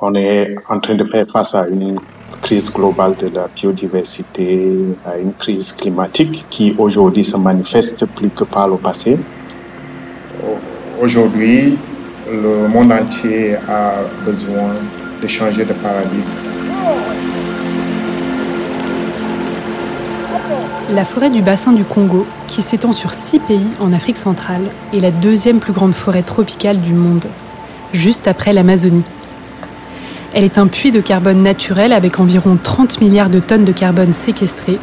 On est en train de faire face à une crise globale de la biodiversité, à une crise climatique qui aujourd'hui se manifeste plus que par le passé. Aujourd'hui, le monde entier a besoin de changer de paradigme. La forêt du bassin du Congo, qui s'étend sur six pays en Afrique centrale, est la deuxième plus grande forêt tropicale du monde, juste après l'Amazonie. Elle est un puits de carbone naturel avec environ 30 milliards de tonnes de carbone séquestrées.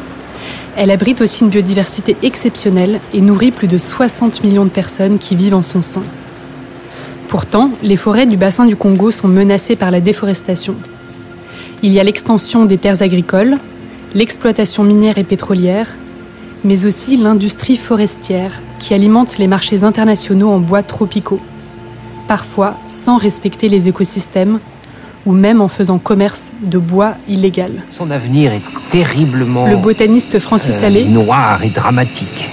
Elle abrite aussi une biodiversité exceptionnelle et nourrit plus de 60 millions de personnes qui vivent en son sein. Pourtant, les forêts du bassin du Congo sont menacées par la déforestation. Il y a l'extension des terres agricoles, l'exploitation minière et pétrolière, mais aussi l'industrie forestière qui alimente les marchés internationaux en bois tropicaux, parfois sans respecter les écosystèmes ou même en faisant commerce de bois illégal. Son avenir est terriblement... Le botaniste Francis euh, Allais... noir et dramatique.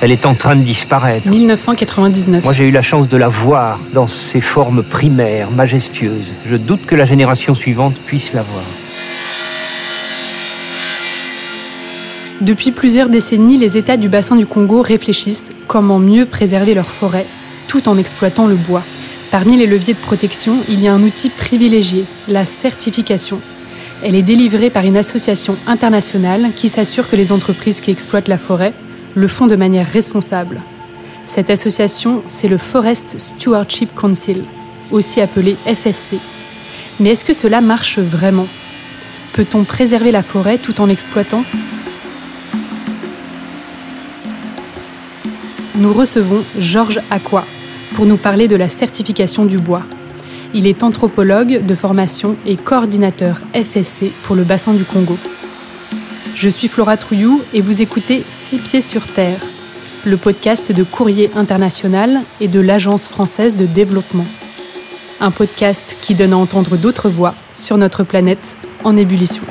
Elle est en train de disparaître. 1999. Moi, j'ai eu la chance de la voir dans ses formes primaires, majestueuses. Je doute que la génération suivante puisse la voir. Depuis plusieurs décennies, les États du bassin du Congo réfléchissent comment mieux préserver leurs forêts, tout en exploitant le bois. Parmi les leviers de protection, il y a un outil privilégié, la certification. Elle est délivrée par une association internationale qui s'assure que les entreprises qui exploitent la forêt le font de manière responsable. Cette association, c'est le Forest Stewardship Council, aussi appelé FSC. Mais est-ce que cela marche vraiment? Peut-on préserver la forêt tout en l'exploitant? Nous recevons Georges Aqua pour nous parler de la certification du bois. Il est anthropologue de formation et coordinateur FSC pour le bassin du Congo. Je suis Flora Trouillou et vous écoutez Six Pieds sur Terre, le podcast de Courrier International et de l'Agence française de développement. Un podcast qui donne à entendre d'autres voix sur notre planète en ébullition.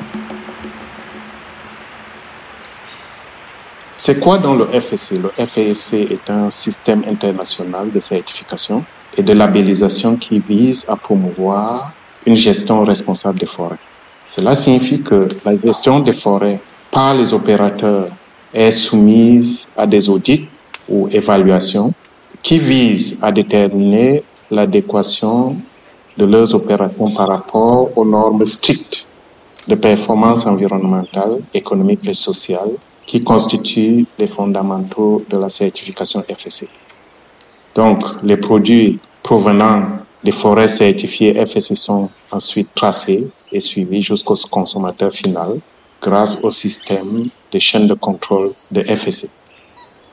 C'est quoi dans le FSC Le FSC est un système international de certification et de labellisation qui vise à promouvoir une gestion responsable des forêts. Cela signifie que la gestion des forêts par les opérateurs est soumise à des audits ou évaluations qui visent à déterminer l'adéquation de leurs opérations par rapport aux normes strictes de performance environnementale, économique et sociale qui constituent les fondamentaux de la certification FSC. Donc, les produits provenant des forêts certifiées FSC sont ensuite tracés et suivis jusqu'au consommateur final grâce au système de chaîne de contrôle de FSC.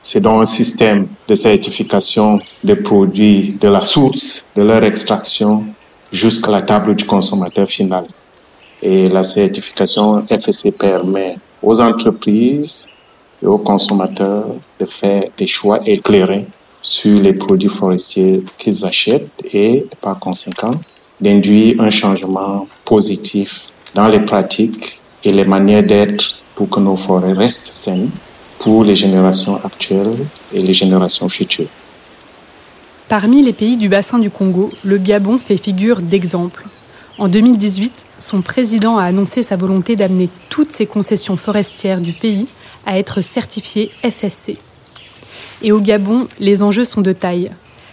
C'est donc un système de certification des produits de la source, de leur extraction, jusqu'à la table du consommateur final. Et la certification FSC permet aux entreprises et aux consommateurs de faire des choix éclairés sur les produits forestiers qu'ils achètent et, par conséquent, d'induire un changement positif dans les pratiques et les manières d'être pour que nos forêts restent saines pour les générations actuelles et les générations futures. Parmi les pays du bassin du Congo, le Gabon fait figure d'exemple. En 2018, son président a annoncé sa volonté d'amener toutes ses concessions forestières du pays à être certifiées FSC. Et au Gabon, les enjeux sont de taille,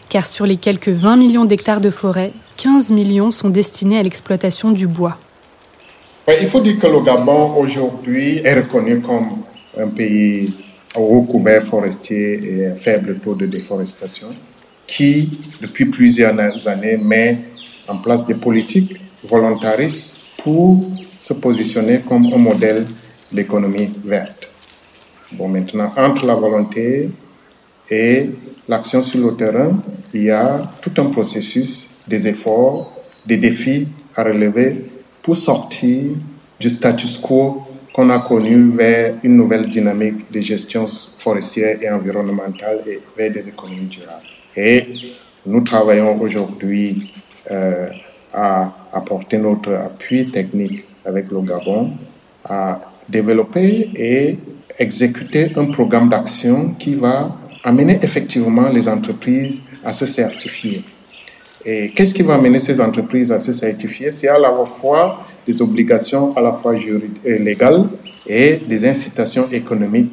car sur les quelques 20 millions d'hectares de forêt, 15 millions sont destinés à l'exploitation du bois. Il faut dire que le Gabon aujourd'hui est reconnu comme un pays au haut couvert forestier et un faible taux de déforestation qui, depuis plusieurs années, met en place des politiques volontaristes pour se positionner comme un modèle d'économie verte. Bon, maintenant, entre la volonté et l'action sur le terrain, il y a tout un processus, des efforts, des défis à relever pour sortir du status quo qu'on a connu vers une nouvelle dynamique de gestion forestière et environnementale et vers des économies durables. Et nous travaillons aujourd'hui euh, à apporter notre appui technique avec le Gabon, à développer et exécuter un programme d'action qui va amener effectivement les entreprises à se certifier. Et qu'est-ce qui va amener ces entreprises à se certifier? C'est à la fois des obligations à la fois légales et des incitations économiques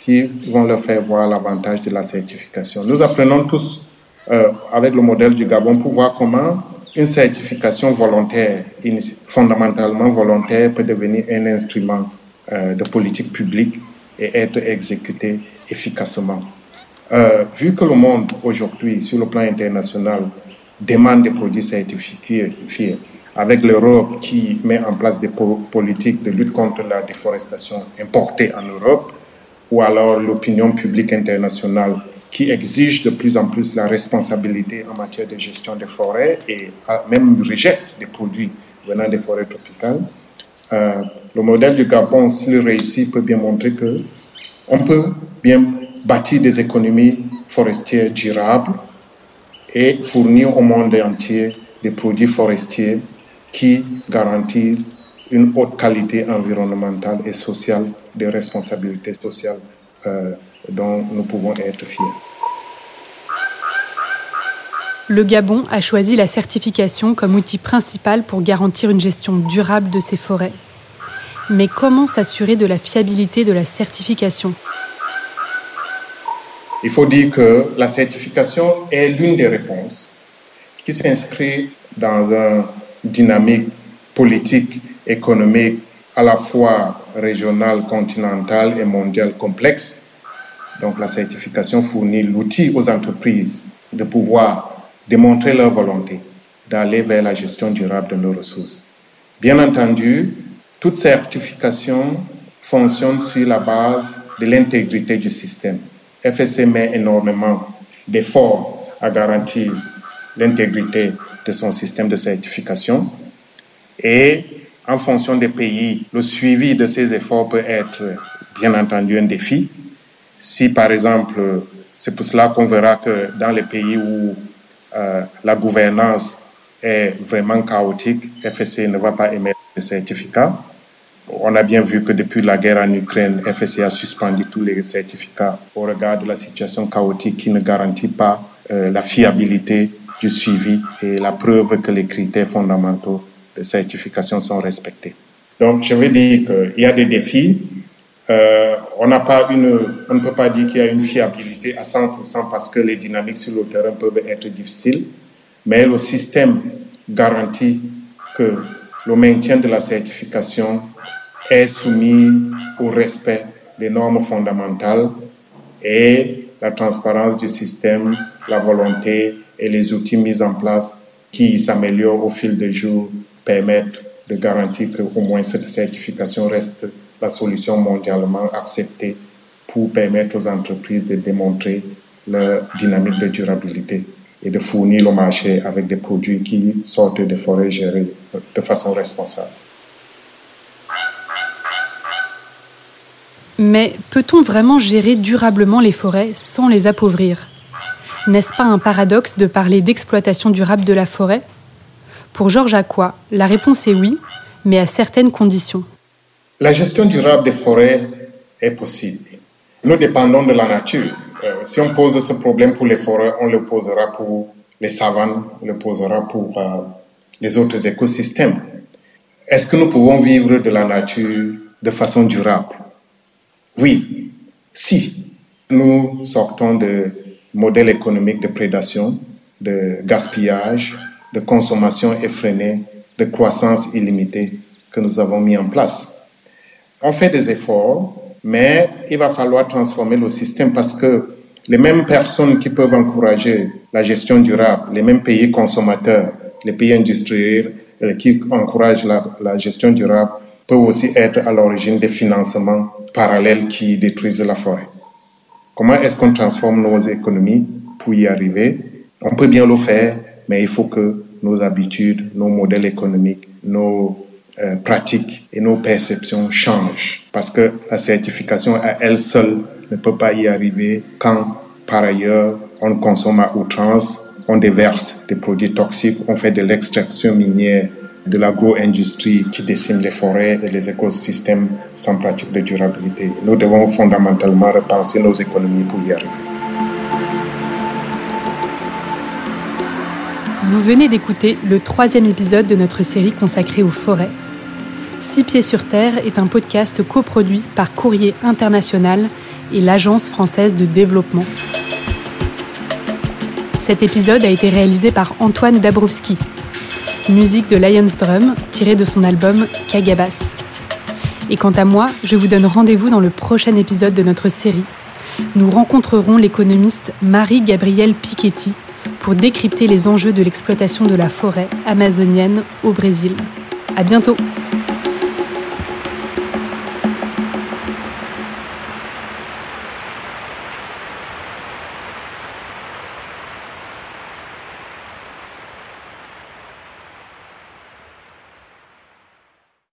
qui vont leur faire voir l'avantage de la certification. Nous apprenons tous, euh, avec le modèle du Gabon, pour voir comment une certification volontaire, fondamentalement volontaire, peut devenir un instrument euh, de politique publique et être exécuté efficacement. Euh, vu que le monde aujourd'hui, sur le plan international, demande des produits certifiés, avec l'Europe qui met en place des politiques de lutte contre la déforestation importée en Europe, ou alors l'opinion publique internationale qui exige de plus en plus la responsabilité en matière de gestion des forêts et même rejette des produits venant des forêts tropicales. Euh, le modèle du Gabon, s'il réussit, peut bien montrer que on peut bien bâtir des économies forestières durables et fournir au monde entier des produits forestiers qui garantissent une haute qualité environnementale et sociale des responsabilités sociales euh, dont nous pouvons être fiers. Le Gabon a choisi la certification comme outil principal pour garantir une gestion durable de ses forêts. Mais comment s'assurer de la fiabilité de la certification? Il faut dire que la certification est l'une des réponses qui s'inscrit dans une dynamique politique, économique, à la fois régionale, continentale et mondiale complexe. Donc la certification fournit l'outil aux entreprises de pouvoir démontrer leur volonté d'aller vers la gestion durable de nos ressources. Bien entendu, toute certification fonctionne sur la base de l'intégrité du système. FSC met énormément d'efforts à garantir l'intégrité de son système de certification et en fonction des pays, le suivi de ces efforts peut être bien entendu un défi. Si par exemple, c'est pour cela qu'on verra que dans les pays où euh, la gouvernance est vraiment chaotique, FSC ne va pas émettre de certificats. On a bien vu que depuis la guerre en Ukraine, FSC a suspendu tous les certificats au regard de la situation chaotique qui ne garantit pas euh, la fiabilité du suivi et la preuve que les critères fondamentaux de certification sont respectés. Donc, je veux dire qu'il y a des défis. Euh, on n'a pas une, on ne peut pas dire qu'il y a une fiabilité à 100% parce que les dynamiques sur le terrain peuvent être difficiles, mais le système garantit que le maintien de la certification est soumis au respect des normes fondamentales et la transparence du système, la volonté et les outils mis en place qui s'améliorent au fil des jours permettent de garantir qu'au moins cette certification reste la solution mondialement acceptée pour permettre aux entreprises de démontrer leur dynamique de durabilité et de fournir le marché avec des produits qui sortent des forêts gérées de façon responsable. Mais peut-on vraiment gérer durablement les forêts sans les appauvrir? N'est-ce pas un paradoxe de parler d'exploitation durable de la forêt? Pour Georges Aqua, la réponse est oui, mais à certaines conditions. La gestion durable des forêts est possible. Nous dépendons de la nature. Euh, si on pose ce problème pour les forêts, on le posera pour les savanes, on le posera pour euh, les autres écosystèmes. Est-ce que nous pouvons vivre de la nature de façon durable? Oui, si nous sortons de modèles économiques de prédation, de gaspillage, de consommation effrénée, de croissance illimitée que nous avons mis en place. On fait des efforts, mais il va falloir transformer le système parce que les mêmes personnes qui peuvent encourager la gestion durable, les mêmes pays consommateurs, les pays industriels euh, qui encouragent la, la gestion durable, peuvent aussi être à l'origine des financements parallèles qui détruisent la forêt. Comment est-ce qu'on transforme nos économies pour y arriver? On peut bien le faire, mais il faut que nos habitudes, nos modèles économiques, nos euh, pratiques et nos perceptions changent. Parce que la certification à elle seule ne peut pas y arriver quand, par ailleurs, on consomme à outrance, on déverse des produits toxiques, on fait de l'extraction minière de l'agro-industrie qui dessine les forêts et les écosystèmes sans pratique de durabilité. Nous devons fondamentalement repenser nos économies pour y arriver. Vous venez d'écouter le troisième épisode de notre série consacrée aux forêts. Six pieds sur terre est un podcast coproduit par Courrier International et l'Agence française de développement. Cet épisode a été réalisé par Antoine Dabrowski. Musique de Lions Drum tirée de son album Kagabas. Et quant à moi, je vous donne rendez-vous dans le prochain épisode de notre série. Nous rencontrerons l'économiste Marie-Gabrielle Piketty pour décrypter les enjeux de l'exploitation de la forêt amazonienne au Brésil. À bientôt!